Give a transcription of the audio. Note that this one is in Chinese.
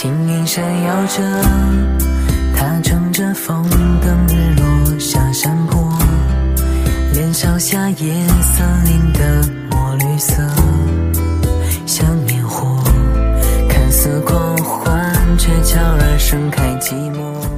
轻盈闪耀着，他乘着风等日落下山坡，脸烧下夜色淋的墨绿色，像烟火，看似狂欢，却悄然盛开寂寞。